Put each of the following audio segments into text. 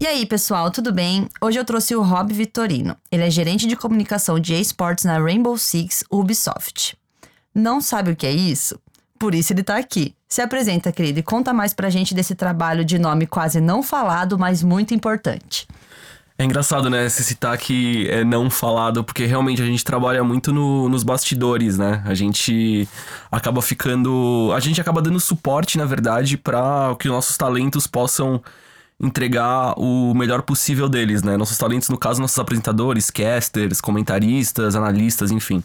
E aí, pessoal, tudo bem? Hoje eu trouxe o Rob Vitorino. Ele é gerente de comunicação de esportes na Rainbow Six Ubisoft. Não sabe o que é isso? Por isso ele tá aqui. Se apresenta, querido, e conta mais pra gente desse trabalho de nome quase não falado, mas muito importante. É engraçado, né, se citar que é não falado, porque realmente a gente trabalha muito no, nos bastidores, né? A gente acaba ficando. A gente acaba dando suporte, na verdade, para que nossos talentos possam entregar o melhor possível deles, né? Nossos talentos, no caso, nossos apresentadores, casters, comentaristas, analistas, enfim.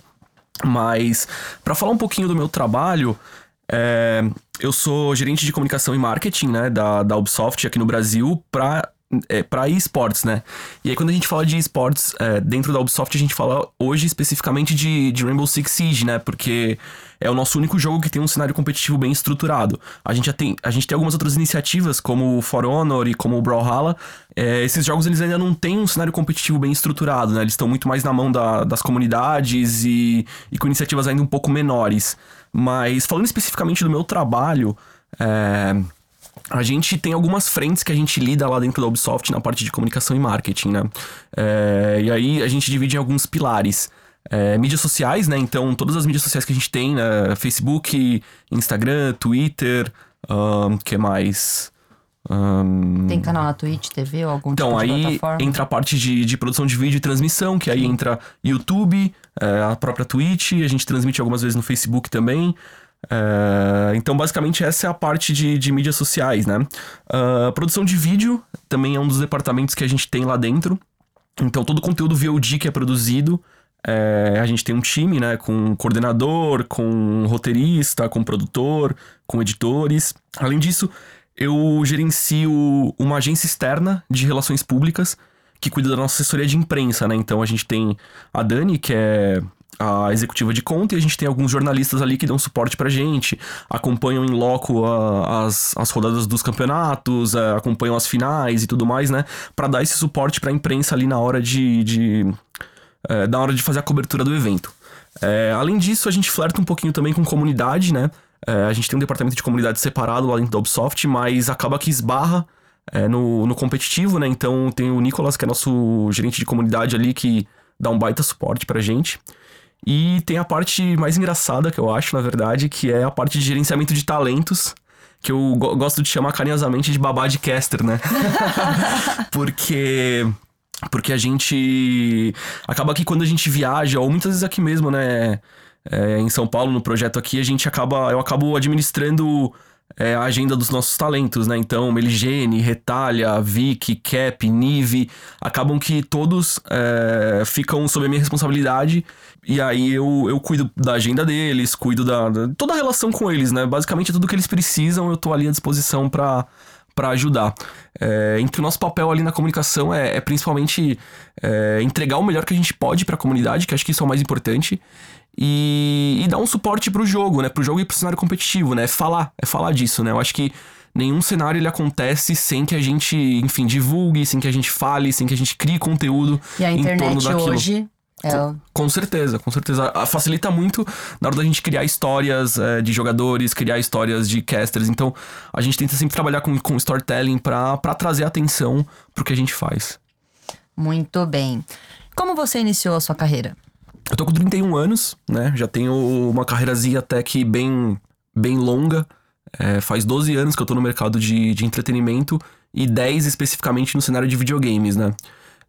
Mas, para falar um pouquinho do meu trabalho, é, eu sou gerente de comunicação e marketing, né, da, da Ubisoft aqui no Brasil, para é, para esportes, né? E aí, quando a gente fala de esportes é, dentro da Ubisoft, a gente fala hoje especificamente de, de Rainbow Six Siege, né? Porque é o nosso único jogo que tem um cenário competitivo bem estruturado. A gente, já tem, a gente tem algumas outras iniciativas, como o For Honor e como o Brawlhalla. É, esses jogos eles ainda não têm um cenário competitivo bem estruturado, né? Eles estão muito mais na mão da, das comunidades e, e com iniciativas ainda um pouco menores. Mas falando especificamente do meu trabalho. É, a gente tem algumas frentes que a gente lida lá dentro da Ubisoft na parte de comunicação e marketing, né? É, e aí a gente divide em alguns pilares. É, mídias sociais, né? Então, todas as mídias sociais que a gente tem, né? Facebook, Instagram, Twitter, um, que mais? Um... Tem canal na Twitch, TV ou algum então, tipo de plataforma? Então, aí entra a parte de, de produção de vídeo e transmissão, que aí entra YouTube, é, a própria Twitch, a gente transmite algumas vezes no Facebook também. Uh, então, basicamente, essa é a parte de, de mídias sociais, né? Uh, produção de vídeo também é um dos departamentos que a gente tem lá dentro. Então, todo o conteúdo VOD que é produzido, é, a gente tem um time, né? Com coordenador, com roteirista, com produtor, com editores. Além disso, eu gerencio uma agência externa de relações públicas que cuida da nossa assessoria de imprensa, né? Então, a gente tem a Dani, que é a executiva de conta e a gente tem alguns jornalistas ali que dão suporte pra gente, acompanham em loco a, as, as rodadas dos campeonatos, a, acompanham as finais e tudo mais, né? Pra dar esse suporte pra imprensa ali na hora de. de é, na hora de fazer a cobertura do evento. É, além disso, a gente flerta um pouquinho também com comunidade, né? A gente tem um departamento de comunidade separado lá dentro da Ubisoft, mas acaba que esbarra no, no competitivo, né? Então tem o Nicolas, que é nosso gerente de comunidade ali, que dá um baita suporte pra gente. E tem a parte mais engraçada que eu acho, na verdade, que é a parte de gerenciamento de talentos, que eu go gosto de chamar carinhosamente de babá de caster, né? Porque porque a gente acaba que quando a gente viaja, ou muitas vezes aqui mesmo, né, é, em São Paulo, no projeto aqui, a gente acaba, eu acabo administrando é, a agenda dos nossos talentos, né? Então, Meligene, Retalha, Vic, Cap, Nive, acabam que todos é, ficam sob a minha responsabilidade. E aí eu, eu cuido da agenda deles, cuido da, da, toda a relação com eles, né? Basicamente tudo que eles precisam, eu tô ali à disposição para para ajudar. É, entre o nosso papel ali na comunicação é, é principalmente é, entregar o melhor que a gente pode para a comunidade, que acho que isso é o mais importante, e, e dar um suporte pro jogo, né? Pro jogo e pro cenário competitivo, né? É falar, é falar disso, né? Eu acho que nenhum cenário ele acontece sem que a gente, enfim, divulgue, sem que a gente fale, sem que a gente crie conteúdo e a internet em torno daquilo. hoje é com, com, certeza, com certeza. Facilita muito na hora da gente criar histórias é, de jogadores, criar histórias de casters. Então, a gente tenta sempre trabalhar com, com storytelling para trazer atenção pro que a gente faz. Muito bem. Como você iniciou a sua carreira? Eu tô com 31 anos, né? Já tenho uma carreirazinha até que bem, bem longa. É, faz 12 anos que eu tô no mercado de, de entretenimento e 10 especificamente no cenário de videogames, né?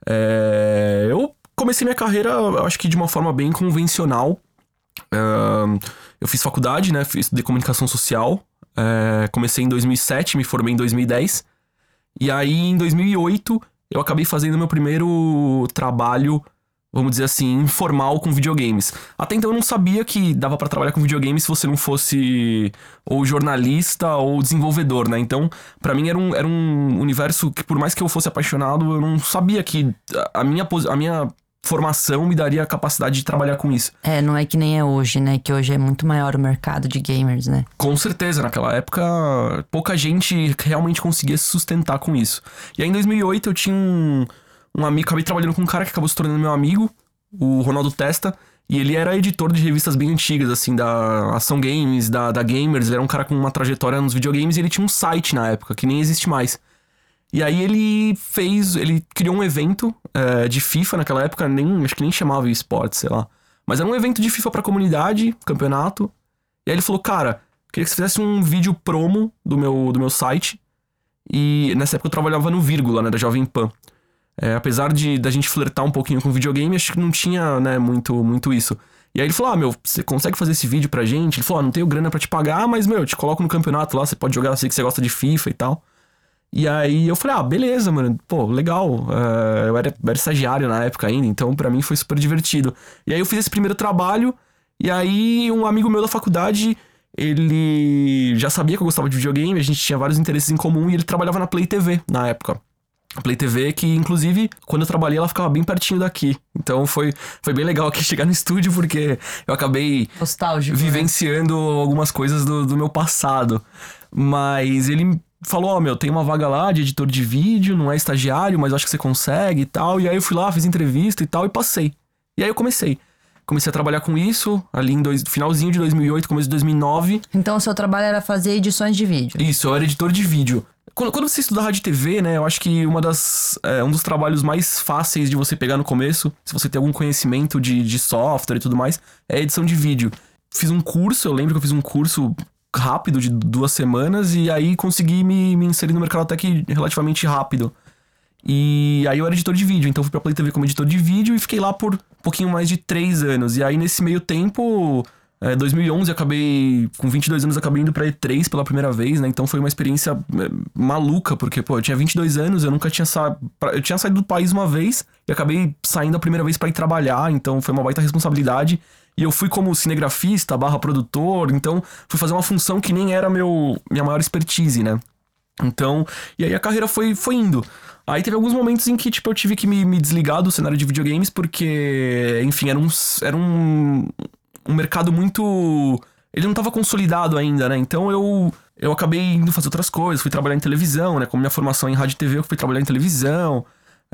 É, eu comecei minha carreira, acho que de uma forma bem convencional. É, eu fiz faculdade, né? Fiz de comunicação social. É, comecei em 2007, me formei em 2010. E aí, em 2008, eu acabei fazendo meu primeiro trabalho vamos dizer assim, informal com videogames. Até então eu não sabia que dava para trabalhar com videogames se você não fosse ou jornalista ou desenvolvedor, né? Então, para mim era um, era um universo que, por mais que eu fosse apaixonado, eu não sabia que a minha, a minha formação me daria a capacidade de trabalhar com isso. É, não é que nem é hoje, né? Que hoje é muito maior o mercado de gamers, né? Com certeza, naquela época pouca gente realmente conseguia se sustentar com isso. E aí em 2008 eu tinha um um amigo, acabei trabalhando com um cara que acabou se tornando meu amigo, o Ronaldo Testa. E ele era editor de revistas bem antigas, assim, da Ação Games, da, da Gamers. Ele era um cara com uma trajetória nos videogames e ele tinha um site na época, que nem existe mais. E aí ele fez. Ele criou um evento é, de FIFA naquela época, nem, acho que nem chamava esportes, sei lá. Mas era um evento de FIFA pra comunidade, campeonato. E aí ele falou, cara, queria que você fizesse um vídeo promo do meu, do meu site. E nessa época eu trabalhava no Vírgula, né, da Jovem Pan. É, apesar de da gente flertar um pouquinho com videogame, acho que não tinha, né, muito, muito isso. E aí ele falou: Ah, meu, você consegue fazer esse vídeo pra gente? Ele falou: Ah, não tenho grana para te pagar, mas, meu, eu te coloco no campeonato lá, você pode jogar, sei que você gosta de FIFA e tal. E aí eu falei: Ah, beleza, mano, pô, legal. Uh, eu, era, era estagiário na época ainda, então para mim foi super divertido. E aí eu fiz esse primeiro trabalho, e aí um amigo meu da faculdade. Ele já sabia que eu gostava de videogame, a gente tinha vários interesses em comum e ele trabalhava na Play TV na época. Play TV, que inclusive, quando eu trabalhei, ela ficava bem pertinho daqui. Então foi, foi bem legal aqui chegar no estúdio, porque eu acabei Nostálgico, né? vivenciando né? algumas coisas do, do meu passado. Mas ele falou: Ó, oh, meu, tem uma vaga lá de editor de vídeo, não é estagiário, mas acho que você consegue e tal. E aí eu fui lá, fiz entrevista e tal, e passei. E aí eu comecei. Comecei a trabalhar com isso ali em dois, finalzinho de 2008, começo de 2009. Então o seu trabalho era fazer edições de vídeo? Isso, eu era editor de vídeo. Quando, quando você estuda rádio e TV, né, eu acho que uma das, é, um dos trabalhos mais fáceis de você pegar no começo, se você tem algum conhecimento de, de software e tudo mais, é edição de vídeo. Fiz um curso, eu lembro que eu fiz um curso rápido de duas semanas e aí consegui me, me inserir no mercado até que relativamente rápido. E aí eu era editor de vídeo, então fui pra Play TV como editor de vídeo e fiquei lá por um pouquinho mais de três anos. E aí nesse meio tempo é, 2011 acabei, com 22 anos, acabei indo pra E3 pela primeira vez, né? Então foi uma experiência é, maluca, porque, pô, eu tinha 22 anos, eu nunca tinha saído. Eu tinha saído do país uma vez e acabei saindo a primeira vez para ir trabalhar, então foi uma baita responsabilidade. E eu fui como cinegrafista barra produtor, então fui fazer uma função que nem era meu, minha maior expertise, né? Então, e aí a carreira foi, foi indo. Aí teve alguns momentos em que, tipo, eu tive que me, me desligar do cenário de videogames, porque, enfim, era um, era um, um mercado muito. Ele não estava consolidado ainda, né? Então eu, eu acabei indo fazer outras coisas, fui trabalhar em televisão, né? Como minha formação em rádio e TV, eu fui trabalhar em televisão,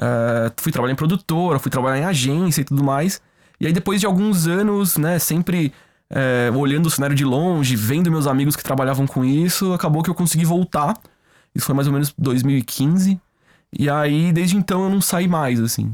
uh, fui trabalhar em produtora, fui trabalhar em agência e tudo mais. E aí depois de alguns anos, né, sempre uh, olhando o cenário de longe, vendo meus amigos que trabalhavam com isso, acabou que eu consegui voltar. Isso foi mais ou menos 2015. E aí, desde então, eu não saí mais, assim.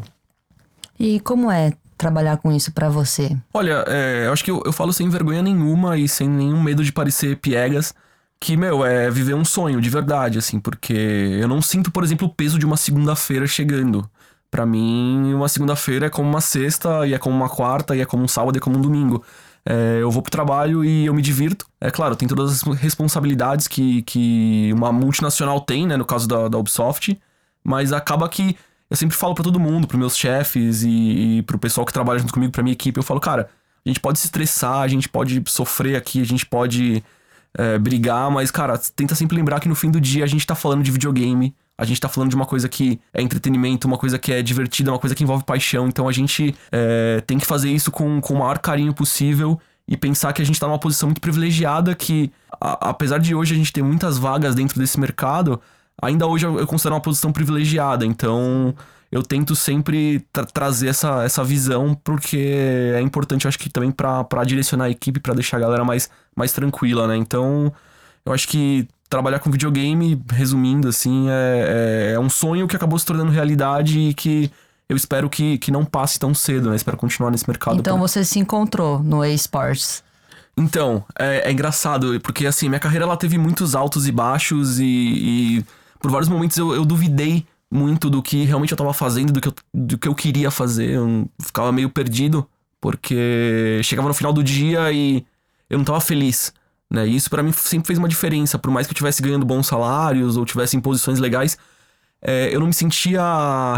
E como é trabalhar com isso para você? Olha, é, eu acho que eu, eu, falo sem vergonha nenhuma e sem nenhum medo de parecer piegas. Que, meu, é viver um sonho de verdade, assim, porque eu não sinto, por exemplo, o peso de uma segunda-feira chegando. Para mim, uma segunda-feira é como uma sexta, e é como uma quarta, e é como um sábado, e é como um domingo. É, eu vou pro trabalho e eu me divirto. É claro, tem todas as responsabilidades que, que uma multinacional tem, né, no caso da, da Ubisoft, mas acaba que eu sempre falo para todo mundo, pros meus chefes e, e pro pessoal que trabalha junto comigo, pra minha equipe, eu falo, cara, a gente pode se estressar, a gente pode sofrer aqui, a gente pode é, brigar, mas, cara, tenta sempre lembrar que no fim do dia a gente tá falando de videogame, a gente tá falando de uma coisa que é entretenimento, uma coisa que é divertida, uma coisa que envolve paixão, então a gente é, tem que fazer isso com, com o maior carinho possível e pensar que a gente tá numa posição muito privilegiada que, a, apesar de hoje a gente ter muitas vagas dentro desse mercado, ainda hoje eu, considero uma posição privilegiada, então eu tento sempre tra trazer essa, essa visão, porque é importante, eu acho que também para direcionar a equipe, para deixar a galera mais, mais tranquila, né? Então, eu acho que trabalhar com videogame, resumindo, assim, é, é, é um sonho que acabou se tornando realidade e que eu espero que, que não passe tão cedo, né? Espero continuar nesse mercado. Então pra... você se encontrou no eSports. Então, é, é, engraçado, porque assim, minha carreira ela teve muitos altos e baixos e, e por vários momentos eu, eu duvidei muito do que realmente eu tava fazendo, do que eu, do que eu queria fazer. Eu ficava meio perdido, porque chegava no final do dia e eu não tava feliz. Né? E isso para mim sempre fez uma diferença. Por mais que eu estivesse ganhando bons salários ou tivesse em posições legais, é, eu não me sentia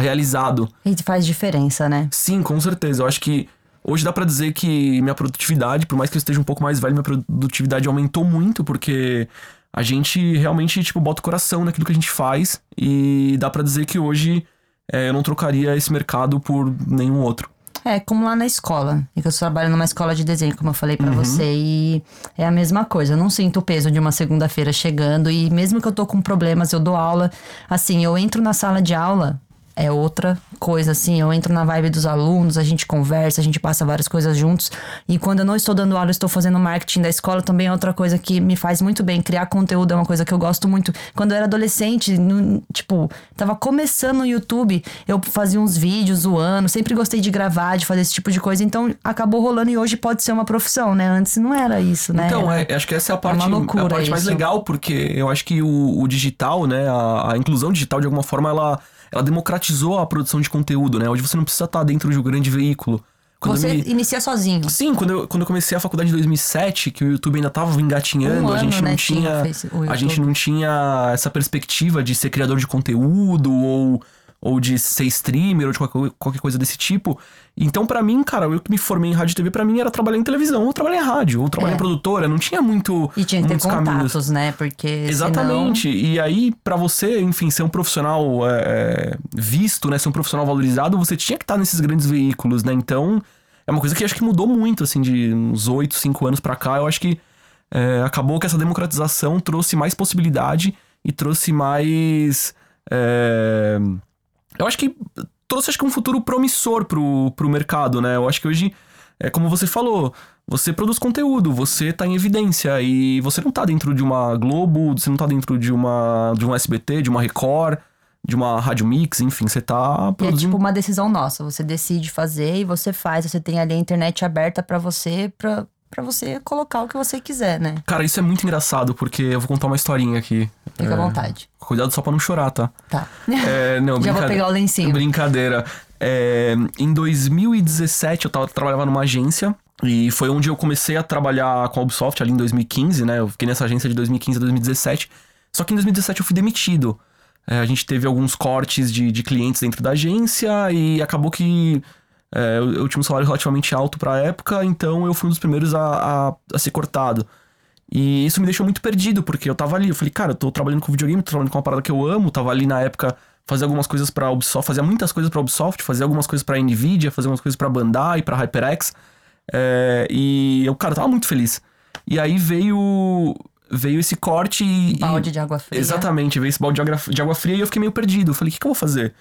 realizado. E faz diferença, né? Sim, com certeza. Eu acho que hoje dá para dizer que minha produtividade, por mais que eu esteja um pouco mais velho, minha produtividade aumentou muito, porque a gente realmente, tipo, bota o coração naquilo que a gente faz e dá para dizer que hoje é, eu não trocaria esse mercado por nenhum outro. É, como lá na escola. É que eu trabalho numa escola de desenho, como eu falei para uhum. você, e é a mesma coisa. Eu não sinto o peso de uma segunda-feira chegando, e mesmo que eu tô com problemas, eu dou aula. Assim, eu entro na sala de aula, é outra coisa, assim. Eu entro na vibe dos alunos, a gente conversa, a gente passa várias coisas juntos. E quando eu não estou dando aula, eu estou fazendo marketing da escola, também é outra coisa que me faz muito bem. Criar conteúdo é uma coisa que eu gosto muito. Quando eu era adolescente, no, tipo, tava começando no YouTube, eu fazia uns vídeos zoando, sempre gostei de gravar, de fazer esse tipo de coisa. Então acabou rolando e hoje pode ser uma profissão, né? Antes não era isso, né? Então, é, acho que essa é a parte, a parte mais legal, porque eu acho que o, o digital, né, a, a inclusão digital, de alguma forma, ela ela democratizou a produção de conteúdo, né? Hoje você não precisa estar dentro de um grande veículo. Quando você me... inicia sozinho. Sim, quando eu, quando eu comecei a faculdade em 2007, que o YouTube ainda tava engatinhando, um a gente não né, tinha, a gente não tinha essa perspectiva de ser criador de conteúdo ou ou de ser streamer ou de qualquer, qualquer coisa desse tipo. Então, para mim, cara, eu que me formei em rádio e TV, para mim era trabalhar em televisão, ou trabalhar em rádio, ou trabalhar é. em produtora, não tinha muito. E tinha que ter contatos, caminhos. né? Porque. Exatamente. Senão... E aí, para você, enfim, ser um profissional é, é, visto, né? Ser um profissional valorizado, você tinha que estar nesses grandes veículos, né? Então, é uma coisa que acho que mudou muito, assim, de uns 8, 5 anos para cá. Eu acho que é, acabou que essa democratização trouxe mais possibilidade e trouxe mais. É, eu acho que trouxe acho que um futuro promissor pro, pro mercado, né? Eu acho que hoje, é como você falou, você produz conteúdo, você tá em evidência e você não tá dentro de uma Globo, você não tá dentro de uma de um SBT, de uma Record, de uma Rádio Mix, enfim, você tá produzindo... É tipo uma decisão nossa, você decide fazer e você faz, você tem ali a internet aberta para você, pra, para você colocar o que você quiser, né? Cara, isso é muito engraçado, porque eu vou contar uma historinha aqui. Fica é... à vontade. Cuidado só pra não chorar, tá? Tá. É, não, Já vou pegar o lencinho. Brincadeira. É, em 2017, eu tava, trabalhava numa agência. E foi onde eu comecei a trabalhar com a Ubisoft, ali em 2015, né? Eu fiquei nessa agência de 2015 a 2017. Só que em 2017 eu fui demitido. É, a gente teve alguns cortes de, de clientes dentro da agência e acabou que é, eu, tinha um salário relativamente alto para a época, então eu fui um dos primeiros a, a, a, ser cortado. E isso me deixou muito perdido, porque eu tava ali, eu falei, cara, eu tô trabalhando com videogame, tô trabalhando com uma parada que eu amo, tava ali na época fazia algumas coisas para Ubisoft, fazia muitas coisas para Ubisoft, fazia algumas coisas para Nvidia, fazia algumas coisas para Bandai, para HyperX. É, e eu, cara, tava muito feliz. E aí veio veio esse corte e. Balde de água fria. Exatamente, veio esse balde de água, de água fria e eu fiquei meio perdido. Eu falei, o que, que eu vou fazer?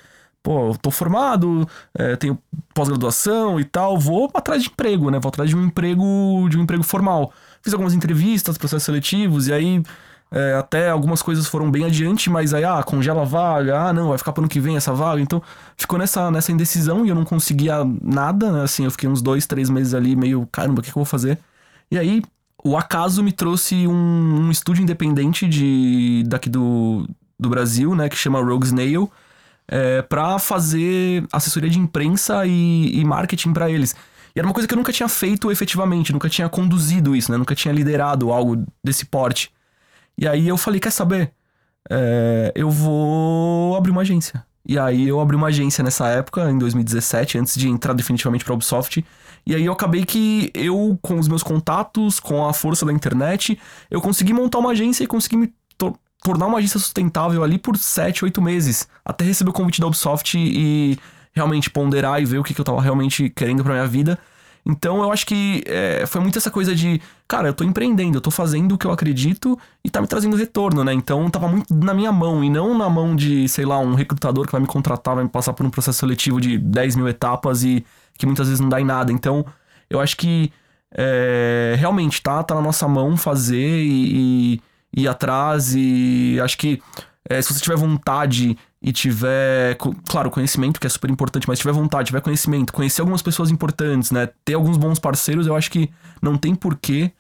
Pô, eu tô formado, é, tenho pós-graduação e tal, vou atrás de emprego, né? Vou atrás de um emprego, de um emprego formal. Fiz algumas entrevistas, processos seletivos, e aí é, até algumas coisas foram bem adiante, mas aí, ah, congela a vaga, ah, não, vai ficar pro ano que vem essa vaga. Então, ficou nessa, nessa indecisão e eu não conseguia nada, né? Assim, eu fiquei uns dois, três meses ali meio, caramba, o que, que eu vou fazer? E aí, o acaso me trouxe um, um estúdio independente de, daqui do, do Brasil, né? Que chama Rogue Snail é, para fazer assessoria de imprensa e, e marketing para eles. E era uma coisa que eu nunca tinha feito efetivamente, nunca tinha conduzido isso, né? Nunca tinha liderado algo desse porte. E aí eu falei, quer saber? É, eu vou abrir uma agência. E aí eu abri uma agência nessa época, em 2017, antes de entrar definitivamente pra Ubisoft. E aí eu acabei que eu, com os meus contatos, com a força da internet, eu consegui montar uma agência e consegui me tornar uma agência sustentável ali por 7, 8 meses. Até receber o convite da Ubisoft e realmente ponderar e ver o que, que eu tava realmente querendo pra minha vida. Então eu acho que é, foi muito essa coisa de, cara, eu tô empreendendo, eu tô fazendo o que eu acredito e tá me trazendo retorno, né? Então tava muito na minha mão e não na mão de, sei lá, um recrutador que vai me contratar, vai me passar por um processo seletivo de 10 mil etapas e que muitas vezes não dá em nada. Então eu acho que é, realmente tá, tá na nossa mão fazer e, e ir atrás e acho que é, se você tiver vontade e tiver, claro, conhecimento, que é super importante, mas tiver vontade, tiver conhecimento, conhecer algumas pessoas importantes, né? Ter alguns bons parceiros, eu acho que não tem porquê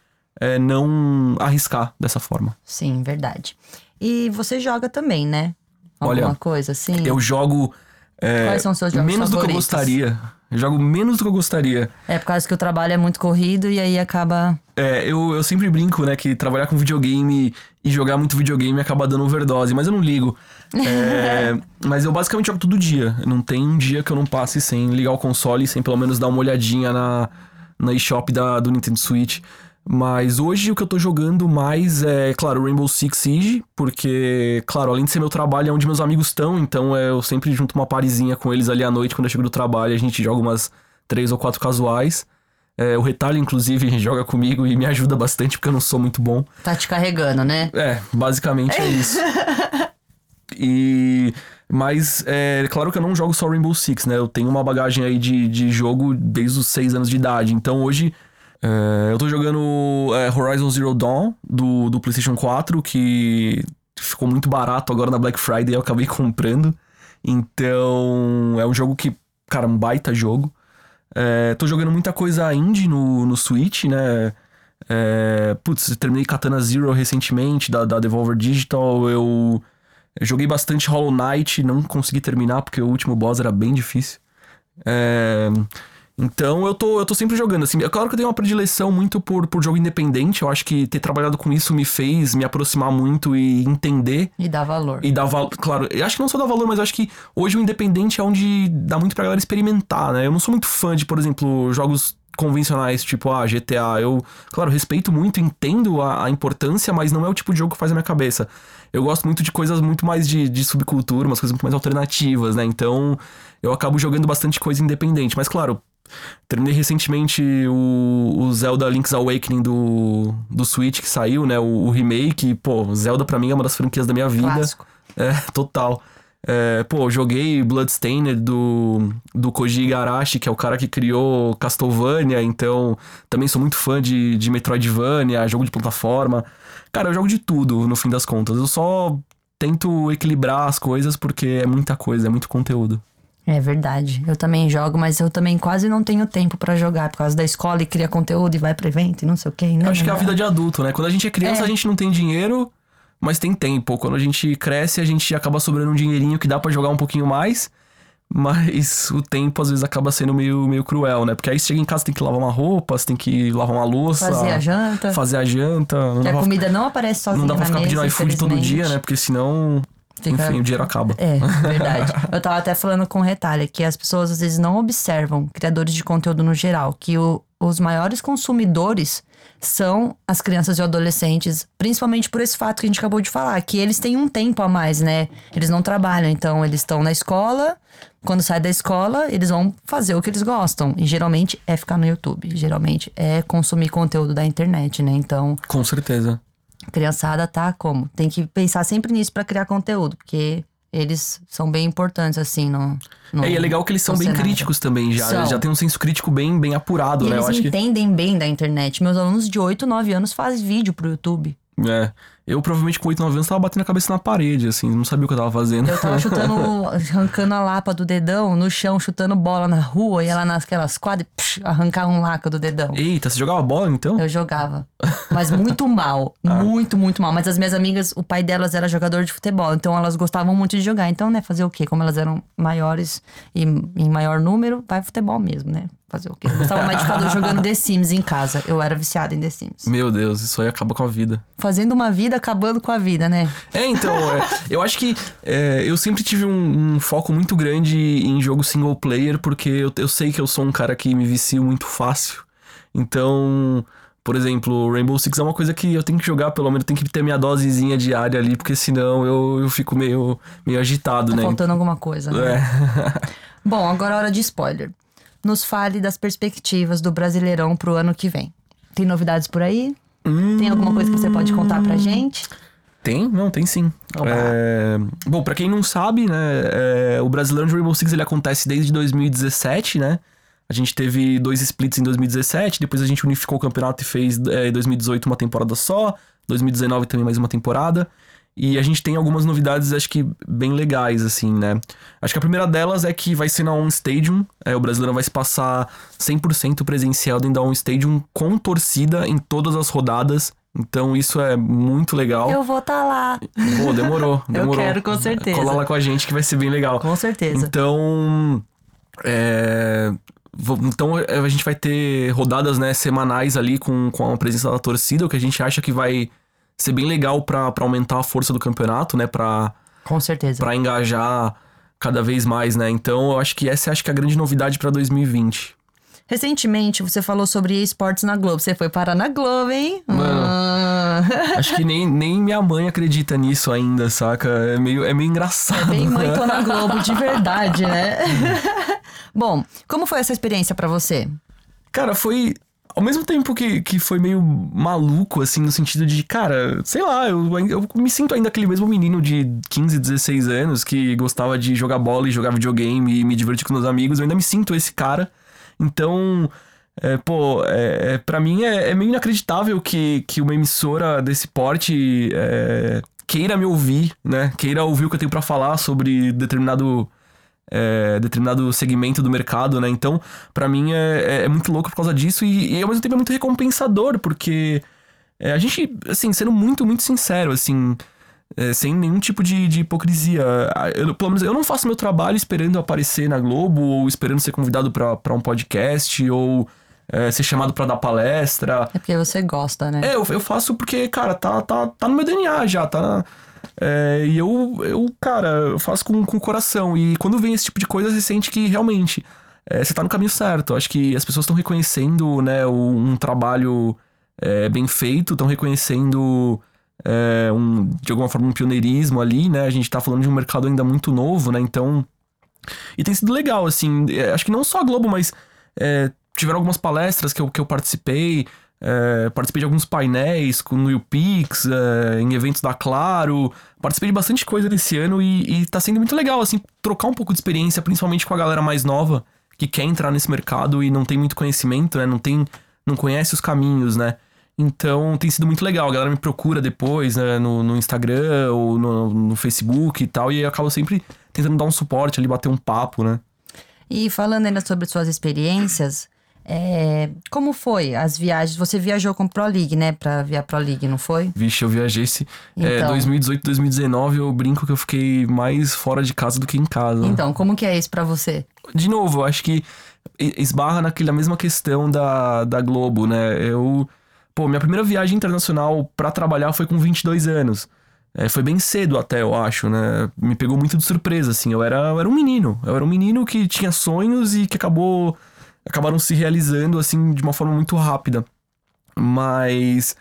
é, não arriscar dessa forma. Sim, verdade. E você joga também, né? Alguma Olha, coisa assim? Eu jogo. É, Quais são os seus jogos Menos favoritos? do que eu gostaria. Eu jogo menos do que eu gostaria. É por causa que o trabalho é muito corrido e aí acaba. É, eu, eu sempre brinco, né, que trabalhar com videogame e jogar muito videogame acaba dando overdose, mas eu não ligo. É, mas eu basicamente jogo todo dia. Não tem um dia que eu não passe sem ligar o console e sem pelo menos dar uma olhadinha na, na eShop da, do Nintendo Switch. Mas hoje o que eu tô jogando mais é, claro, Rainbow Six Siege, porque, claro, além de ser meu trabalho, é onde meus amigos estão, então é, eu sempre junto uma parizinha com eles ali à noite, quando eu chego do trabalho, a gente joga umas três ou quatro casuais. É, o retalho, inclusive, joga comigo e me ajuda bastante, porque eu não sou muito bom. Tá te carregando, né? É, basicamente é isso. E. Mas é claro que eu não jogo só Rainbow Six, né? Eu tenho uma bagagem aí de, de jogo desde os 6 anos de idade. Então hoje é, eu tô jogando é, Horizon Zero Dawn do, do PlayStation 4, que ficou muito barato agora na Black Friday eu acabei comprando. Então é um jogo que, cara, um baita jogo. É, tô jogando muita coisa indie no, no Switch, né? É, putz, terminei Katana Zero recentemente, da, da Devolver Digital. Eu, eu, joguei bastante Hollow Knight, não consegui terminar porque o último boss era bem difícil. É, então eu tô, eu tô sempre jogando, assim. É claro que eu tenho uma predileção muito por, por jogo independente. Eu acho que ter trabalhado com isso me fez me aproximar muito e entender. E dar valor. E dar valor. Claro, eu acho que não só dar valor, mas eu acho que hoje o independente é onde dá muito pra galera experimentar, né? Eu não sou muito fã de, por exemplo, jogos convencionais, tipo, ah, GTA. Eu, claro, respeito muito, entendo a, a, importância, mas não é o tipo de jogo que faz a minha cabeça. Eu gosto muito de coisas muito mais de, de subcultura, umas coisas muito mais alternativas, né? Então, eu acabo jogando bastante coisa independente. Mas, claro, Terminei recentemente o, o, Zelda Link's Awakening do, do Switch que saiu, né? O, o, remake. Pô, Zelda pra mim é uma das franquias da minha vida. Clássico. É, total. É, pô, joguei Bloodstained do, do Koji Igarashi, que é o cara que criou Castlevania, então também sou muito fã de, de Metroidvania, jogo de plataforma. Cara, eu jogo de tudo, no fim das contas. Eu só tento equilibrar as coisas porque é muita coisa, é muito conteúdo. É verdade. Eu também jogo, mas eu também quase não tenho tempo para jogar por causa da escola e cria conteúdo e vai para evento e não sei o quê. Não, acho que é a vida de adulto, né? Quando a gente é criança, é. a gente não tem dinheiro, mas tem tempo. Quando a gente cresce, a gente acaba sobrando um dinheirinho que dá para jogar um pouquinho mais. Mas o tempo às vezes acaba sendo meio, meio cruel, né? Porque aí você chega em casa, tem que lavar uma roupa, você tem que lavar uma louça. Fazer a janta. Fazer a janta. Não a comida não aparece sozinha Não dá pra ficar mesa, pedindo iFood todo dia, né? Porque senão Fica... Enfim, o dinheiro acaba. É, verdade. Eu tava até falando com o Retalha que as pessoas às vezes não observam, criadores de conteúdo no geral, que o, os maiores consumidores são as crianças e adolescentes, principalmente por esse fato que a gente acabou de falar, que eles têm um tempo a mais, né? Eles não trabalham, então eles estão na escola, quando sai da escola, eles vão fazer o que eles gostam. E geralmente é ficar no YouTube, geralmente é consumir conteúdo da internet, né? Então. Com certeza criançada tá como? Tem que pensar sempre nisso para criar conteúdo, porque eles são bem importantes, assim, no. no é, e é legal que eles são bem cenário. críticos também, já. São. Já tem um senso crítico bem, bem apurado, e né? Eles Eu acho entendem que... bem da internet. Meus alunos de 8, 9 anos fazem vídeo pro YouTube. É. Eu provavelmente com 8, 9 anos tava batendo a cabeça na parede, assim, não sabia o que eu tava fazendo. Eu tava chutando, arrancando a lapa do dedão no chão, chutando bola na rua, ia lá nasquelas quadras e psh, arrancar um laca do dedão. Eita, você jogava bola então? Eu jogava. Mas muito mal. ah. Muito, muito mal. Mas as minhas amigas, o pai delas era jogador de futebol, então elas gostavam muito de jogar. Então, né, fazer o quê? Como elas eram maiores e em maior número, vai futebol mesmo, né? Fazer o quê? Eu gostava mais de ficar jogando The Sims em casa. Eu era viciada em The Sims. Meu Deus, isso aí acaba com a vida. Fazendo uma vida, acabando com a vida, né? É, então, é, eu acho que é, eu sempre tive um, um, foco muito grande em jogo single player, porque eu, eu sei que eu sou um cara que me vicio muito fácil. Então, por exemplo, Rainbow Six é uma coisa que eu tenho que jogar, pelo menos tem que ter minha dosezinha diária ali, porque senão eu, eu fico meio, meio agitado, tá né? faltando alguma coisa, né? É. Bom, agora é hora de spoiler nos fale das perspectivas do Brasileirão pro ano que vem. Tem novidades por aí? Hum... Tem alguma coisa que você pode contar pra gente? Tem? Não, tem sim. É... Bom, para quem não sabe, né, é... o Brasileirão de Rainbow Six ele acontece desde 2017, né? A gente teve dois splits em 2017, depois a gente unificou o campeonato e fez é, em 2018 uma temporada só, 2019 também mais uma temporada. E a gente tem algumas novidades, acho que bem legais, assim, né? Acho que a primeira delas é que vai ser na On Stadium. É, o brasileiro vai se passar 100% presencial dentro da On Stadium com torcida em todas as rodadas. Então isso é muito legal. Eu vou estar tá lá. Pô, demorou, demorou. Eu quero, com certeza. Cola lá com a gente que vai ser bem legal. Com certeza. Então. É... Então a gente vai ter rodadas né, semanais ali com, com a presença da torcida, o que a gente acha que vai ser bem legal para aumentar a força do campeonato, né? Pra, Com certeza. Pra engajar cada vez mais, né? Então eu acho que essa acho que é a grande novidade para 2020. Recentemente você falou sobre esportes na Globo. Você foi parar na Globo, hein? Mano, ah. acho que nem, nem minha mãe acredita nisso ainda, saca? É meio, é meio engraçado. É bem mãe tô na Globo, de verdade, né? Bom, como foi essa experiência para você? Cara, foi ao mesmo tempo que, que foi meio maluco, assim, no sentido de, cara, sei lá, eu, eu me sinto ainda aquele mesmo menino de 15, 16 anos que gostava de jogar bola e jogar videogame e me divertir com meus amigos. Eu ainda me sinto esse cara. Então, é, pô, é, é, pra mim é, é, meio inacreditável que, que uma emissora desse porte é, queira me ouvir, né? Queira ouvir o que eu tenho para falar sobre determinado é, determinado segmento do mercado, né? Então, para mim é, é, é, muito louco por causa disso e, e, ao mesmo tempo é muito recompensador, porque é, a gente, assim, sendo muito, muito sincero, assim, é, sem nenhum tipo de, de hipocrisia. Eu, pelo menos eu não faço meu trabalho esperando aparecer na Globo ou esperando ser convidado para um podcast ou é, ser chamado para dar palestra. É porque você gosta, né? É, eu, eu faço porque, cara, tá, tá, tá no meu DNA já, tá. É, e eu, eu, cara, eu faço com, com o coração. E quando vem esse tipo de coisa, você sente que realmente é, você tá no caminho certo. Acho que as pessoas estão reconhecendo, né, um, trabalho é, bem feito, estão reconhecendo. É, um, de alguma forma, um pioneirismo ali, né? A gente tá falando de um mercado ainda muito novo, né? Então. E tem sido legal, assim. É, acho que não só a Globo, mas é, tiveram algumas palestras que eu, que eu participei. É, participei de alguns painéis no YouPix, é, em eventos da Claro. Participei de bastante coisa desse ano e, e tá sendo muito legal, assim, trocar um pouco de experiência, principalmente com a galera mais nova, que quer entrar nesse mercado e não tem muito conhecimento, né? Não tem. não conhece os caminhos, né? Então tem sido muito legal. A galera me procura depois, né, no, no Instagram ou no, no Facebook e tal, e eu acabo sempre tentando dar um suporte ali, bater um papo, né? E falando ainda sobre suas experiências, é, como foi as viagens? Você viajou com Pro League, né? Pra ver a Pro League, não foi? Vixe, eu viajei esse. É, então... É, 2018, 2019, eu brinco que eu fiquei mais fora de casa do que em casa. Então, como que é isso para você? De novo, eu acho que esbarra naquela mesma questão da, da Globo, né? Eu. Pô, minha primeira viagem internacional para trabalhar foi com 22 anos. É, foi bem cedo até, eu acho, né? Me pegou muito de surpresa, assim. Eu era, eu era um menino. Eu era um menino que tinha sonhos e que acabou acabaram se realizando assim de uma forma muito rápida. Mas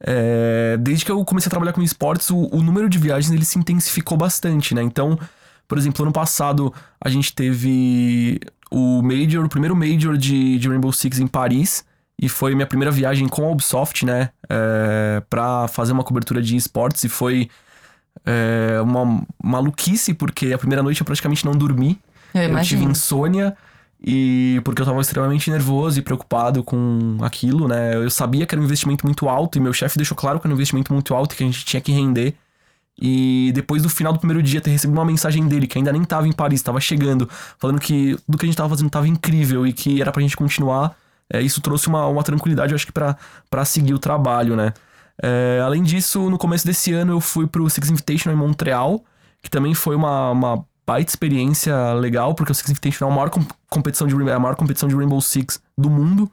é, desde que eu comecei a trabalhar com esportes, o, o, número de viagens ele se intensificou bastante, né? Então, por exemplo, ano passado a gente teve o Major, o primeiro Major de, de Rainbow Six em Paris. E foi minha primeira viagem com a Ubisoft, né? É, pra fazer uma cobertura de esportes. E foi é, uma maluquice, porque a primeira noite eu praticamente não dormi. Eu, eu tive insônia. E porque eu tava extremamente nervoso e preocupado com aquilo, né? Eu sabia que era um investimento muito alto e meu chefe deixou claro que era um investimento muito alto e que a gente tinha que render. E depois do final do primeiro dia ter recebido uma mensagem dele, que ainda nem tava em Paris, tava chegando, falando que tudo que a gente tava fazendo tava incrível e que era pra gente continuar. É, isso trouxe uma, uma tranquilidade, eu acho que para seguir o trabalho, né? É, além disso, no começo desse ano eu fui pro Six Invitational em Montreal, que também foi uma, uma baita experiência legal, porque o Six Invitational é a maior competição de, é a maior competição de Rainbow Six do mundo.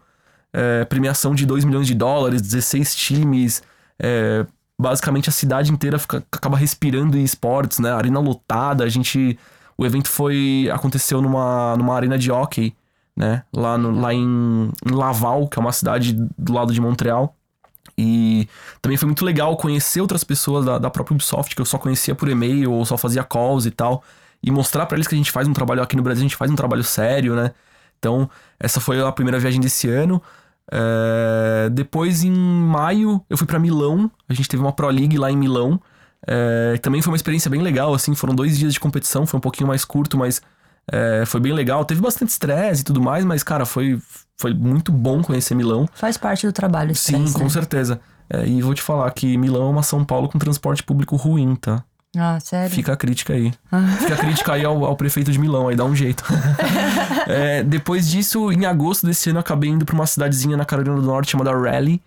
É, premiação de 2 milhões de dólares, 16 times. É, basicamente a cidade inteira fica, acaba respirando em esportes, né? Arena lotada, a gente. O evento foi. aconteceu numa, numa arena de hockey, né? Lá, no, lá em, em Laval, que é uma cidade do lado de Montreal. E também foi muito legal conhecer outras pessoas da, da própria Ubisoft, que eu só conhecia por e-mail ou só fazia calls e tal e mostrar para eles que a gente faz um trabalho aqui no Brasil, a gente faz um trabalho sério, né? Então, essa foi a primeira viagem desse ano. É... Depois, em maio, eu fui para Milão. A gente teve uma Pro League lá em Milão. É... Também foi uma experiência bem legal, assim. Foram dois dias de competição, foi um pouquinho mais curto, mas é... foi bem legal. Teve bastante estresse e tudo mais, mas, cara, foi, foi muito bom conhecer Milão. Faz parte do trabalho, Sim, com né? certeza. E vou te falar que Milão é uma São Paulo com transporte público ruim, tá? Ah, sério? Fica a crítica aí. Ah. Fica a crítica aí ao, ao, prefeito de Milão, aí dá um jeito. é, depois disso, em agosto desse ano, eu acabei indo pra uma cidadezinha na Carolina do Norte chamada Raleigh,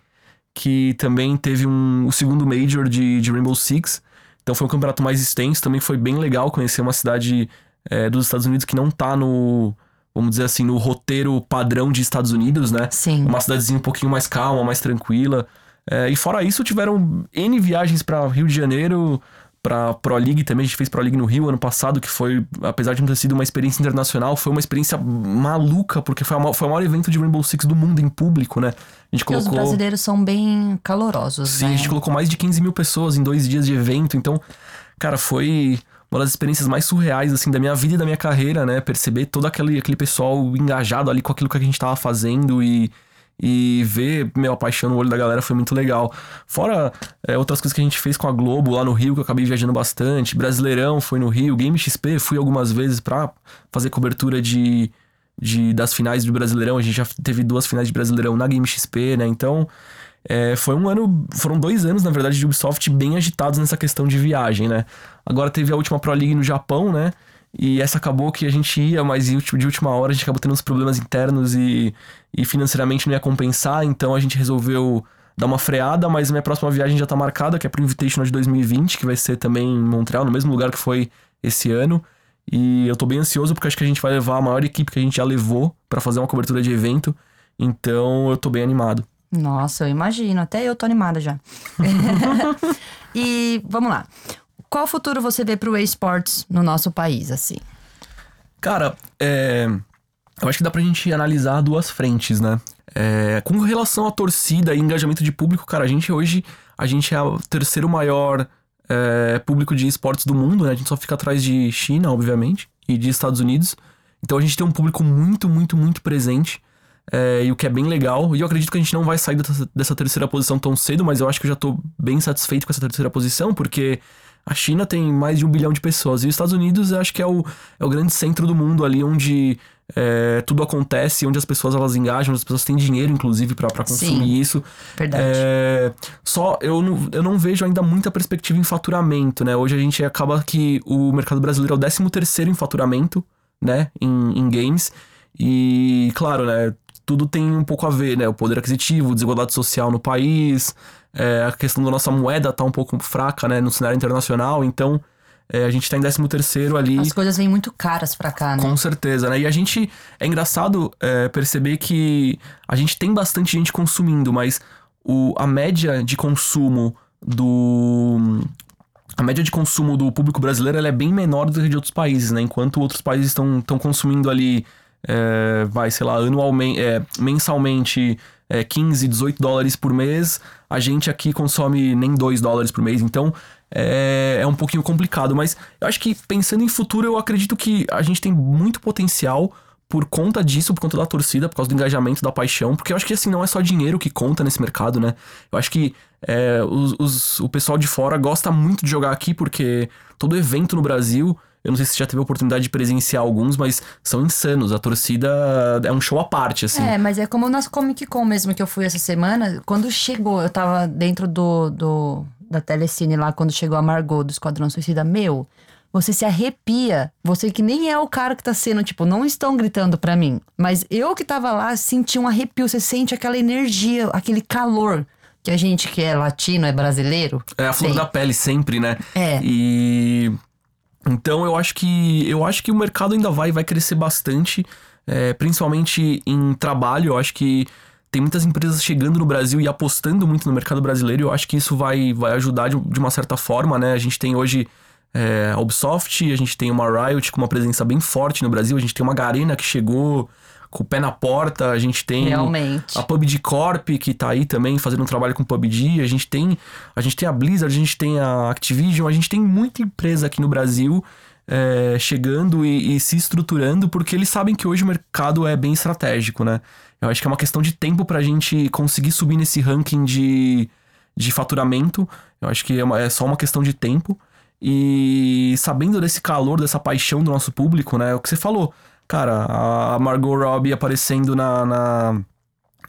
que também teve um, o segundo Major de, de Rainbow Six. Então foi um campeonato mais extenso, também foi bem legal conhecer uma cidade é, dos Estados Unidos que não tá no, vamos dizer assim, no roteiro padrão de Estados Unidos, né? Sim. Uma cidadezinha um pouquinho mais calma, mais tranquila. É, e fora isso, tiveram N viagens para Rio de Janeiro, pra Pro League também. A gente fez Pro League no Rio ano passado, que foi, apesar de não ter sido uma experiência internacional, foi uma experiência maluca, porque foi, a, foi o maior evento de Rainbow Six do mundo em público, né? A gente colocou... os brasileiros são bem calorosos, Sim, né? a gente colocou mais de 15 mil pessoas em dois dias de evento, então, cara, foi uma das experiências mais surreais, assim, da minha vida e da minha carreira, né? Perceber todo aquele, aquele pessoal engajado ali com aquilo que a gente tava fazendo e, E ver, meu, a paixão no olho da galera foi muito legal. Fora é, outras coisas que a gente fez com a Globo lá no Rio, que eu acabei viajando bastante. Brasileirão foi no Rio, Game XP fui algumas vezes pra fazer cobertura de, de das finais do Brasileirão. A gente já teve duas finais de Brasileirão na Game XP, né? Então, é, foi um ano, foram dois anos, na verdade, de Ubisoft bem agitados nessa questão de viagem, né? Agora teve a última Pro League no Japão, né? E essa acabou que a gente ia, mas de última hora a gente acabou tendo uns problemas internos e, e financeiramente não ia compensar, então a gente resolveu dar uma freada, mas minha próxima viagem já tá marcada, que é pro Invitational de 2020, que vai ser também em Montreal, no mesmo lugar que foi esse ano. E eu tô bem ansioso porque acho que a gente vai levar a maior equipe que a gente já levou para fazer uma cobertura de evento. Então eu tô bem animado. Nossa, eu imagino. Até eu tô animada já. e vamos lá. Qual futuro você vê pro esportes no nosso país, assim? Cara, é... eu acho que dá pra gente analisar duas frentes, né? É... Com relação à torcida e engajamento de público, cara, a gente hoje a gente é o terceiro maior é, público de esportes do mundo, né? A gente só fica atrás de China, obviamente, e de Estados Unidos. Então a gente tem um público muito, muito, muito presente. É, e o que é bem legal. E eu acredito que a gente não vai sair dessa, dessa, terceira posição tão cedo, mas eu acho que eu já tô bem satisfeito com essa terceira posição, porque a China tem mais de um bilhão de pessoas. E os Estados Unidos eu acho que é o, é o grande centro do mundo ali, onde é, tudo acontece, onde as pessoas elas engajam, onde as pessoas têm dinheiro, inclusive, para consumir Sim, isso. Verdade. É, só eu não, eu não vejo ainda muita perspectiva em faturamento, né? Hoje a gente acaba que o mercado brasileiro é o 13 terceiro em faturamento, né? Em, em games. E, claro, né? Tudo tem um pouco a ver, né? O poder aquisitivo, desigualdade social no país, é, a questão da nossa moeda tá um pouco fraca, né? No cenário internacional, então é, a gente tá em 13 terceiro ali. As coisas vêm muito caras pra cá, né? Com certeza, né? E a gente... É engraçado é, perceber que a gente tem bastante gente consumindo, mas o, a média de consumo do... A média de consumo do público brasileiro é bem menor do que de outros países, né? Enquanto outros países estão consumindo ali é, vai, sei lá, anualmente, é, mensalmente é, 15, 18 dólares por mês, a gente aqui consome nem 2 dólares por mês, então é, é um pouquinho complicado. Mas eu acho que pensando em futuro, eu acredito que a gente tem muito potencial por conta disso, por conta da torcida, por causa do engajamento, da paixão, porque eu acho que assim, não é só dinheiro que conta nesse mercado, né? Eu acho que é, os, os, o pessoal de fora gosta muito de jogar aqui, porque todo evento no Brasil eu não sei se você já teve a oportunidade de presenciar alguns, mas são insanos. A torcida é um show à parte, assim. É, mas é como nas Comic Con mesmo que eu fui essa semana. Quando chegou, eu tava dentro do, do da telecine lá, quando chegou a Margot do Esquadrão Suicida. Meu, você se arrepia. Você que nem é o cara que tá sendo, tipo, não estão gritando para mim. Mas eu que tava lá senti um arrepio. Você sente aquela energia, aquele calor que a gente que é latino, é brasileiro. É a flor tem. da pele sempre, né? É. E então eu acho que eu acho que o mercado ainda vai vai crescer bastante, é, principalmente em trabalho. Eu acho que tem muitas empresas chegando no Brasil e apostando muito no mercado brasileiro. Eu acho que isso vai, vai ajudar de, de uma certa forma, né? A gente tem hoje é, a Ubisoft, a gente tem uma Riot com uma presença bem forte no Brasil, a gente tem uma Garena que chegou com o pé na porta, a gente tem Realmente. a PUBG Corp que tá aí também fazendo um trabalho com PUBG, a gente tem a gente tem a Blizzard, a gente tem a Activision, a gente tem muita empresa aqui no Brasil é, chegando e, e, se estruturando porque eles sabem que hoje o mercado é bem estratégico, né? Eu acho que é uma questão de tempo pra gente conseguir subir nesse ranking de, de faturamento. Eu acho que é, uma, é só uma questão de tempo. E sabendo desse calor, dessa paixão do nosso público, né? É o que você falou Cara, a Margot Robbie aparecendo na, na,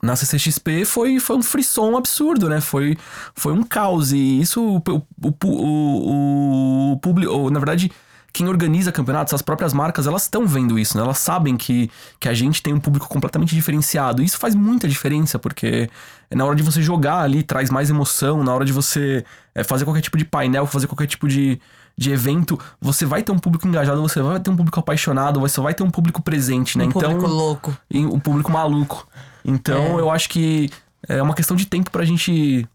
na CCXP foi, foi um frisson absurdo, né? Foi, foi um caos. E isso, o, o, o, o público. Na verdade, quem organiza campeonatos, as próprias marcas, elas estão vendo isso, né? Elas sabem que, que a gente tem um público completamente diferenciado. E isso faz muita diferença, porque na hora de você jogar ali, traz mais emoção, na hora de você é, fazer qualquer tipo de painel, fazer qualquer tipo de, de evento, você vai ter um público engajado, você vai ter um público apaixonado, você vai ter um público presente, né? Um então, público louco. Um público maluco. Então, é. eu acho que é uma questão de tempo pra gente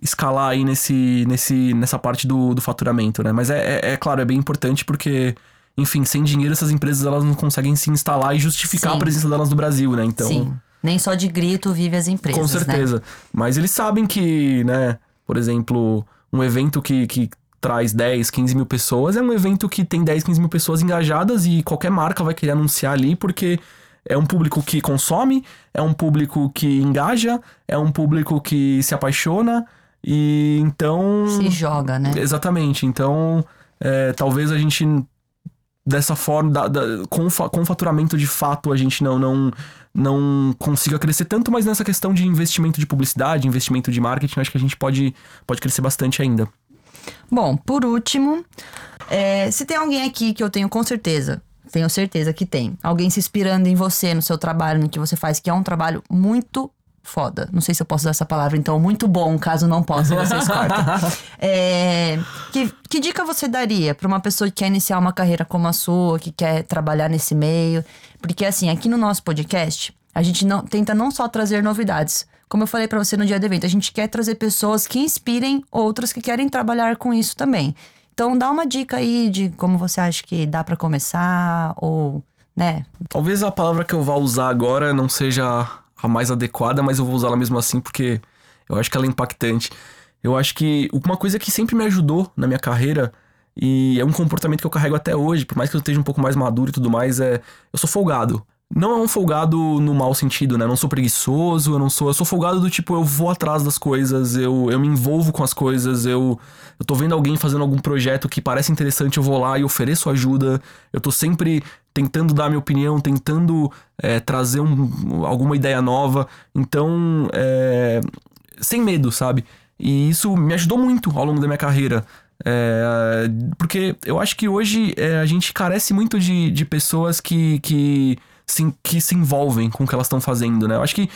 escalar aí nesse, nesse, nessa parte do, do faturamento, né? Mas é, é, é claro, é bem importante porque enfim, sem dinheiro essas empresas elas não conseguem se instalar e justificar Sim. a presença delas no Brasil, né? Então, Sim. Nem só de grito vive as empresas. Com né? certeza. Né? Mas eles sabem que, né, por exemplo, um evento que, que traz 10, 15 mil pessoas, é um evento que tem 10, 15 mil pessoas engajadas e qualquer marca vai querer anunciar ali porque é um público que consome, é um público que engaja, é um público que se apaixona e então. Se joga, né? Exatamente. Então, é, talvez a gente dessa forma, da, da, com, com faturamento de fato, a gente não, não, não consiga crescer tanto, mas nessa questão de investimento de publicidade, investimento de marketing, acho que a gente pode, pode crescer bastante ainda. Bom, por último, é, se tem alguém aqui que eu tenho com certeza, tenho certeza que tem, alguém se inspirando em você, no seu trabalho, no que você faz, que é um trabalho muito foda. Não sei se eu posso usar essa palavra, então, muito bom, caso não possa, vocês cortam. É, que, que dica você daria para uma pessoa que quer iniciar uma carreira como a sua, que quer trabalhar nesse meio? Porque, assim, aqui no nosso podcast, a gente não, tenta não só trazer novidades. Como eu falei para você no dia do evento, a gente quer trazer pessoas que inspirem outras que querem trabalhar com isso também. Então, dá uma dica aí de como você acha que dá para começar, ou, né? Talvez a palavra que eu vá usar agora não seja a mais adequada, mas eu vou usá-la mesmo assim porque eu acho que ela é impactante. Eu acho que uma coisa que sempre me ajudou na minha carreira e é um comportamento que eu carrego até hoje, por mais que eu esteja um pouco mais maduro e tudo mais, é eu sou folgado. Não é um folgado no mau sentido, né? Não sou preguiçoso, eu não sou. Eu sou folgado do tipo, eu vou atrás das coisas, eu, eu me envolvo com as coisas, eu, eu tô vendo alguém fazendo algum projeto que parece interessante, eu vou lá e ofereço ajuda. Eu tô sempre tentando dar minha opinião, tentando é, trazer um, alguma ideia nova. Então, é, sem medo, sabe? E isso me ajudou muito ao longo da minha carreira. É, porque eu acho que hoje a gente carece muito de, de pessoas que, que se, que se envolvem com o que elas estão fazendo, né? Eu acho que,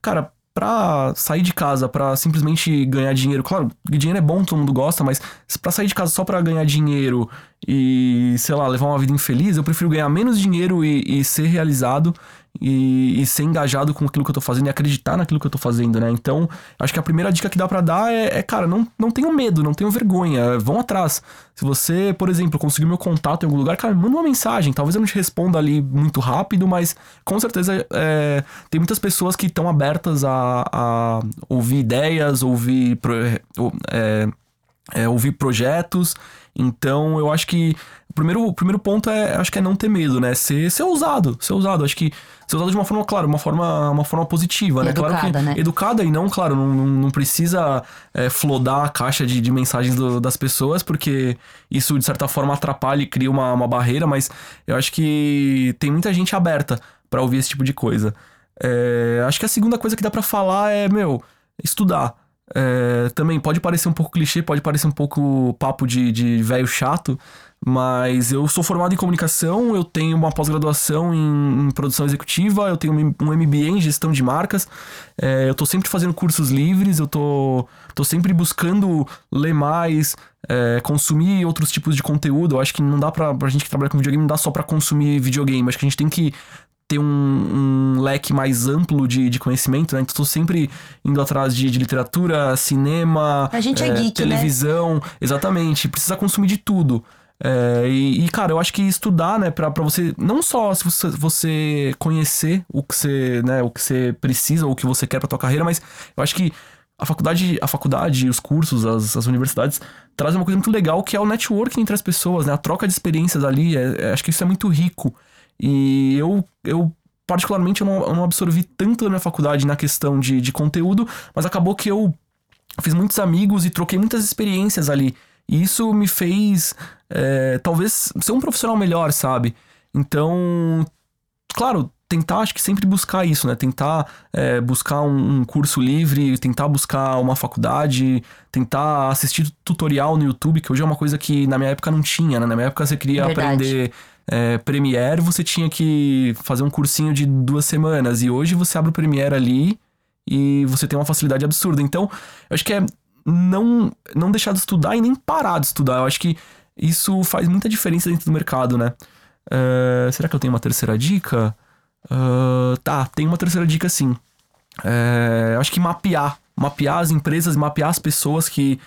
cara, pra sair de casa, pra simplesmente ganhar dinheiro, claro, dinheiro é bom, todo mundo gosta, mas pra sair de casa só pra ganhar dinheiro e, sei lá, levar uma vida infeliz, eu prefiro ganhar menos dinheiro e, e ser realizado e, e, ser engajado com aquilo que eu tô fazendo e acreditar naquilo que eu tô fazendo, né? Então, acho que a primeira dica que dá para dar é, é, cara, não, não tenham medo, não tenham vergonha, vão atrás. Se você, por exemplo, conseguir meu contato em algum lugar, cara, manda uma mensagem. Talvez eu não te responda ali muito rápido, mas com certeza é, tem muitas pessoas que estão abertas a, a, ouvir ideias, ouvir, é, é, ouvir projetos. Então, eu acho que o primeiro, o primeiro ponto é, acho que é não ter medo, né? Ser, ser ousado, ser ousado. Acho que ser ousado de uma forma, claro, uma forma, uma forma positiva, né? Educada, claro que, né? Educada e não, claro, não, não precisa é, flodar a caixa de, de mensagens do, das pessoas, porque isso, de certa forma, atrapalha e cria uma, uma barreira, mas eu acho que tem muita gente aberta para ouvir esse tipo de coisa. É, acho que a segunda coisa que dá para falar é, meu, estudar. É, também pode parecer um pouco clichê, pode parecer um pouco papo de, de velho chato, mas eu sou formado em comunicação, eu tenho uma pós-graduação em, em, produção executiva, eu tenho um MBA em gestão de marcas, é, eu tô sempre fazendo cursos livres, eu tô, tô sempre buscando ler mais, é, consumir outros tipos de conteúdo. Eu acho que não dá pra, pra gente que trabalha com videogame, não dá só pra consumir videogame, acho que a gente tem que ter um, um, leque mais amplo de, de conhecimento, né? Então, tô sempre indo atrás de, de literatura, cinema, é, é geek, né? televisão. Né? Exatamente. Precisa consumir de tudo. É, e, e, cara, eu acho que estudar, né, pra, pra você, não só se você, você conhecer o que você, né, o que você precisa ou o que você quer pra tua carreira, mas eu acho que a faculdade, a faculdade, os cursos, as, as universidades trazem uma coisa muito legal que é o networking entre as pessoas, né, a troca de experiências ali, é, é, acho que isso é muito rico. E eu, eu particularmente, eu não, eu não absorvi tanto na minha faculdade na questão de, de conteúdo, mas acabou que eu fiz muitos amigos e troquei muitas experiências ali. E isso me fez, é, talvez, ser um profissional melhor, sabe? Então, claro, tentar, acho que sempre buscar isso, né? Tentar é, buscar um, um, curso livre, tentar buscar uma faculdade, tentar assistir tutorial no YouTube, que hoje é uma coisa que na minha época não tinha, né? Na minha época você queria Verdade. aprender é, Premiere, você tinha que fazer um cursinho de duas semanas. E hoje você abre o Premiere ali e você tem uma facilidade absurda. Então, eu acho que é não, não deixar de estudar e nem parar de estudar. Eu acho que isso faz muita diferença dentro do mercado, né? Uh, será que eu tenho uma terceira dica? Uh, tá, tem uma terceira dica sim. Uh, acho que mapear. Mapear as empresas, mapear as pessoas que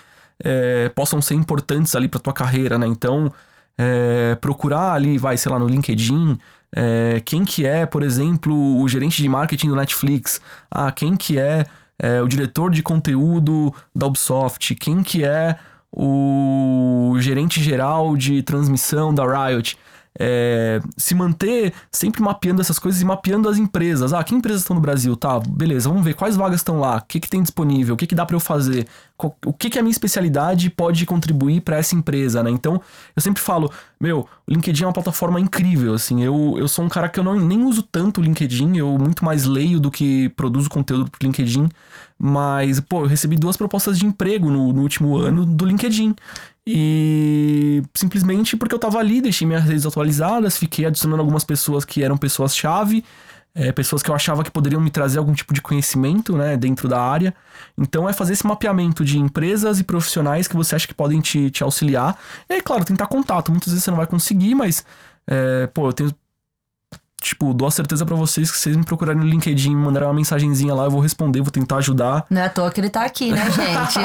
possam ser importantes ali para tua carreira, né? Então, é, procurar ali, vai, sei lá, no LinkedIn, é, quem que é, por exemplo, o gerente de marketing do Netflix, ah, quem que é, é, o diretor de conteúdo da Ubisoft, quem que é o gerente geral de transmissão da Riot. é, se manter sempre mapeando essas coisas e mapeando as empresas. Ah, que empresas estão no Brasil? Tá, beleza, vamos ver quais vagas estão lá, o que, que tem disponível, o que, que dá para eu fazer, o que, que a minha especialidade pode contribuir para essa empresa, né? Então, eu sempre falo, meu, o LinkedIn é uma plataforma incrível, assim, eu, eu sou um cara que eu não, nem uso tanto o LinkedIn, eu muito mais leio do que produzo conteúdo pro LinkedIn, mas, pô, eu recebi duas propostas de emprego no, no último ano do LinkedIn. E simplesmente porque eu tava ali, deixei minhas redes atualizadas, fiquei adicionando algumas pessoas que eram pessoas-chave, é, pessoas que eu achava que poderiam me trazer algum tipo de conhecimento né, dentro da área. Então é fazer esse mapeamento de empresas e profissionais que você acha que podem te, te auxiliar. E aí, claro, tentar contato. Muitas vezes você não vai conseguir, mas, é, pô, eu tenho tipo, dou a certeza para vocês que vocês me procurarem no LinkedIn, mandarem uma mensagenzinha lá, eu vou responder, vou tentar ajudar. Não é à toa que ele tá aqui, né, gente?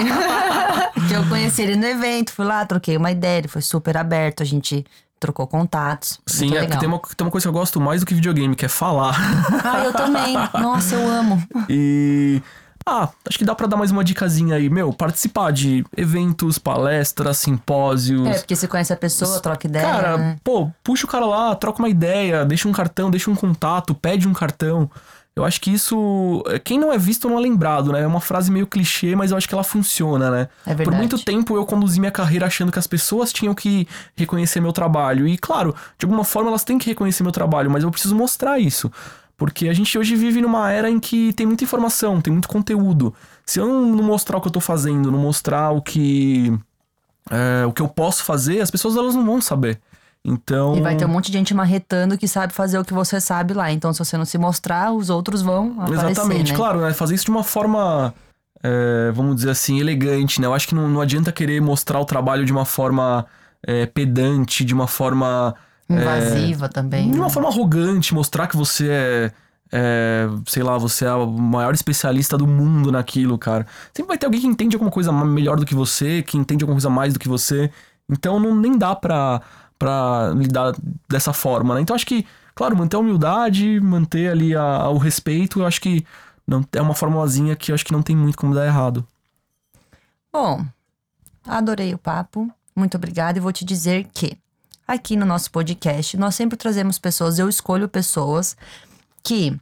que eu conheci ele no evento, fui lá, troquei uma ideia, ele foi super aberto, a gente trocou contatos. Sim, é tem uma, tem uma coisa que eu gosto mais do que videogame, que é falar. Ah, eu também. Nossa, eu amo. E ah, acho que dá para dar mais uma dicasinha aí, meu, participar de eventos, palestras, simpósios. É, porque você conhece a pessoa, troca ideia. Cara, né? pô, puxa o cara lá, troca uma ideia, deixa um cartão, deixa um contato, pede um cartão. Eu acho que isso. Quem não é visto não é lembrado, né? É uma frase meio clichê, mas eu acho que ela funciona, né? É verdade. Por muito tempo eu conduzi minha carreira achando que as pessoas tinham que reconhecer meu trabalho. E, claro, de alguma forma elas têm que reconhecer meu trabalho, mas eu preciso mostrar isso. Porque a gente hoje vive numa era em que tem muita informação, tem muito conteúdo. Se eu não mostrar o que eu tô fazendo, não mostrar o que. É, o que eu posso fazer, as pessoas elas não vão saber. Então. E vai ter um monte de gente marretando que sabe fazer o que você sabe lá. Então, se você não se mostrar, os outros vão aparecer, Exatamente, né? claro, né? Fazer isso de uma forma. É, vamos dizer assim, elegante, né? Eu acho que não, não adianta querer mostrar o trabalho de uma forma é, pedante, de uma forma Invasiva é, também. De uma né? forma arrogante, mostrar que você é, é, sei lá, você é o maior especialista do mundo naquilo, cara. Sempre vai ter alguém que entende alguma coisa melhor do que você, que entende alguma coisa mais do que você. Então não nem dá pra, pra lidar dessa forma, né? Então acho que, claro, manter a humildade, manter ali a, a, o respeito, eu acho que não, é uma formulazinha que eu acho que não tem muito como dar errado. Bom, adorei o papo. Muito obrigada e vou te dizer que aqui no nosso podcast, nós sempre trazemos pessoas, eu escolho pessoas que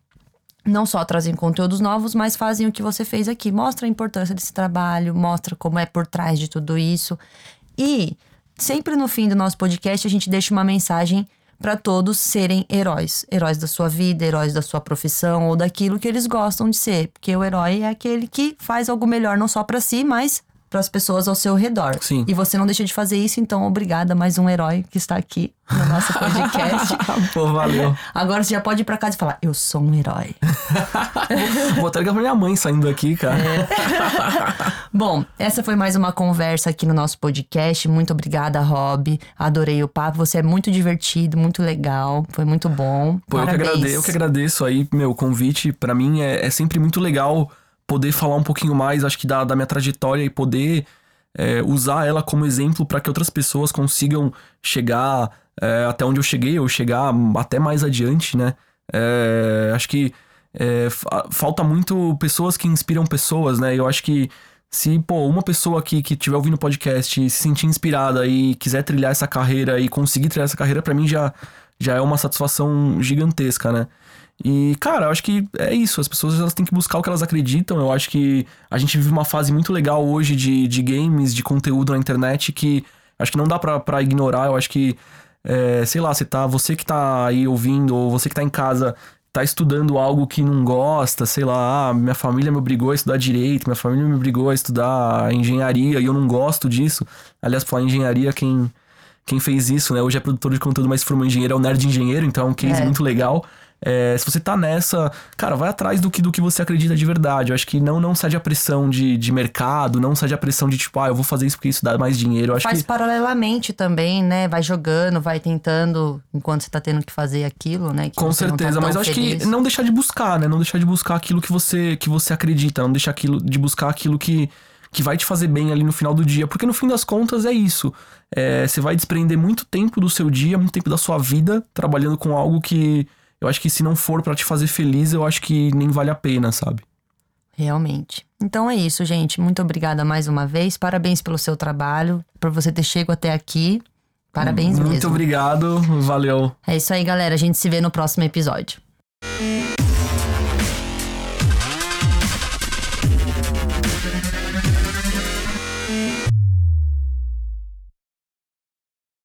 não só trazem conteúdos novos, mas fazem o que você fez aqui. Mostra a importância desse trabalho, mostra como é por trás de tudo isso. E sempre no fim do nosso podcast a gente deixa uma mensagem para todos serem heróis. Heróis da sua vida, heróis da sua profissão ou daquilo que eles gostam de ser. Porque o herói é aquele que faz algo melhor não só para si, mas para as pessoas ao seu redor. Sim. E você não deixa de fazer isso, então obrigada mais um herói que está aqui no nosso podcast. Pô, valeu. Agora você já pode ir para casa e falar: "Eu sou um herói". Vou até ligar pra minha mãe saindo daqui, cara. É. Bom, essa foi mais uma conversa aqui no nosso podcast. Muito obrigada, Rob. Adorei o papo. Você é muito divertido, muito legal. Foi muito bom. Pô, eu que, agradeço, eu que agradeço aí, meu convite. Para mim é, é sempre muito legal poder falar um pouquinho mais, acho que da, da minha trajetória e poder é, usar ela como exemplo para que outras pessoas consigam chegar é, até onde eu cheguei, ou chegar até mais adiante, né? É, acho que é, falta muito pessoas que inspiram pessoas, né? Eu acho que se, pô, uma pessoa aqui que estiver ouvindo o podcast se sentir inspirada e quiser trilhar essa carreira e conseguir trilhar essa carreira, para mim já, já é uma satisfação gigantesca, né? E, cara, eu acho que é isso. As pessoas elas têm que buscar o que elas acreditam. Eu acho que a gente vive uma fase muito legal hoje de, de games, de conteúdo na internet que acho que não dá pra, ignorar. Eu acho que, é, sei lá, você tá. Você que tá aí ouvindo, ou você que tá em casa, tá estudando algo que não gosta, sei lá, ah, minha família me obrigou a estudar direito, minha família me obrigou a estudar engenharia e eu não gosto disso. Aliás, pra falar engenharia, quem, quem fez isso, né? Hoje é produtor de conteúdo, mas se formou engenheiro, é o nerd engenheiro, então é um case é. muito legal. É, se você tá nessa, cara, vai atrás do que, do que você acredita de verdade. Eu acho que não, não cede a pressão de, de mercado, não cede a pressão de tipo, ah, eu vou fazer isso porque isso dá mais dinheiro. Eu acho Faz que... paralelamente também, né? Vai jogando, vai tentando enquanto você tá tendo que fazer aquilo, né? Com tá certeza, tá mas eu acho que não deixar de buscar, né? Não deixar de buscar aquilo que você, que você acredita, não deixar aquilo, de buscar aquilo que, que vai te fazer bem ali no final do dia. Porque no fim das contas é isso. É, você vai desprender muito tempo do seu dia, muito tempo da sua vida, trabalhando com algo que eu acho que se não for para te fazer feliz, eu acho que nem vale a pena, sabe? Realmente. Então é isso, gente. Muito obrigada mais uma vez. Parabéns pelo seu trabalho, por você ter chegado até aqui. Parabéns Muito mesmo. obrigado, valeu. É isso aí, galera. A gente se vê no próximo episódio.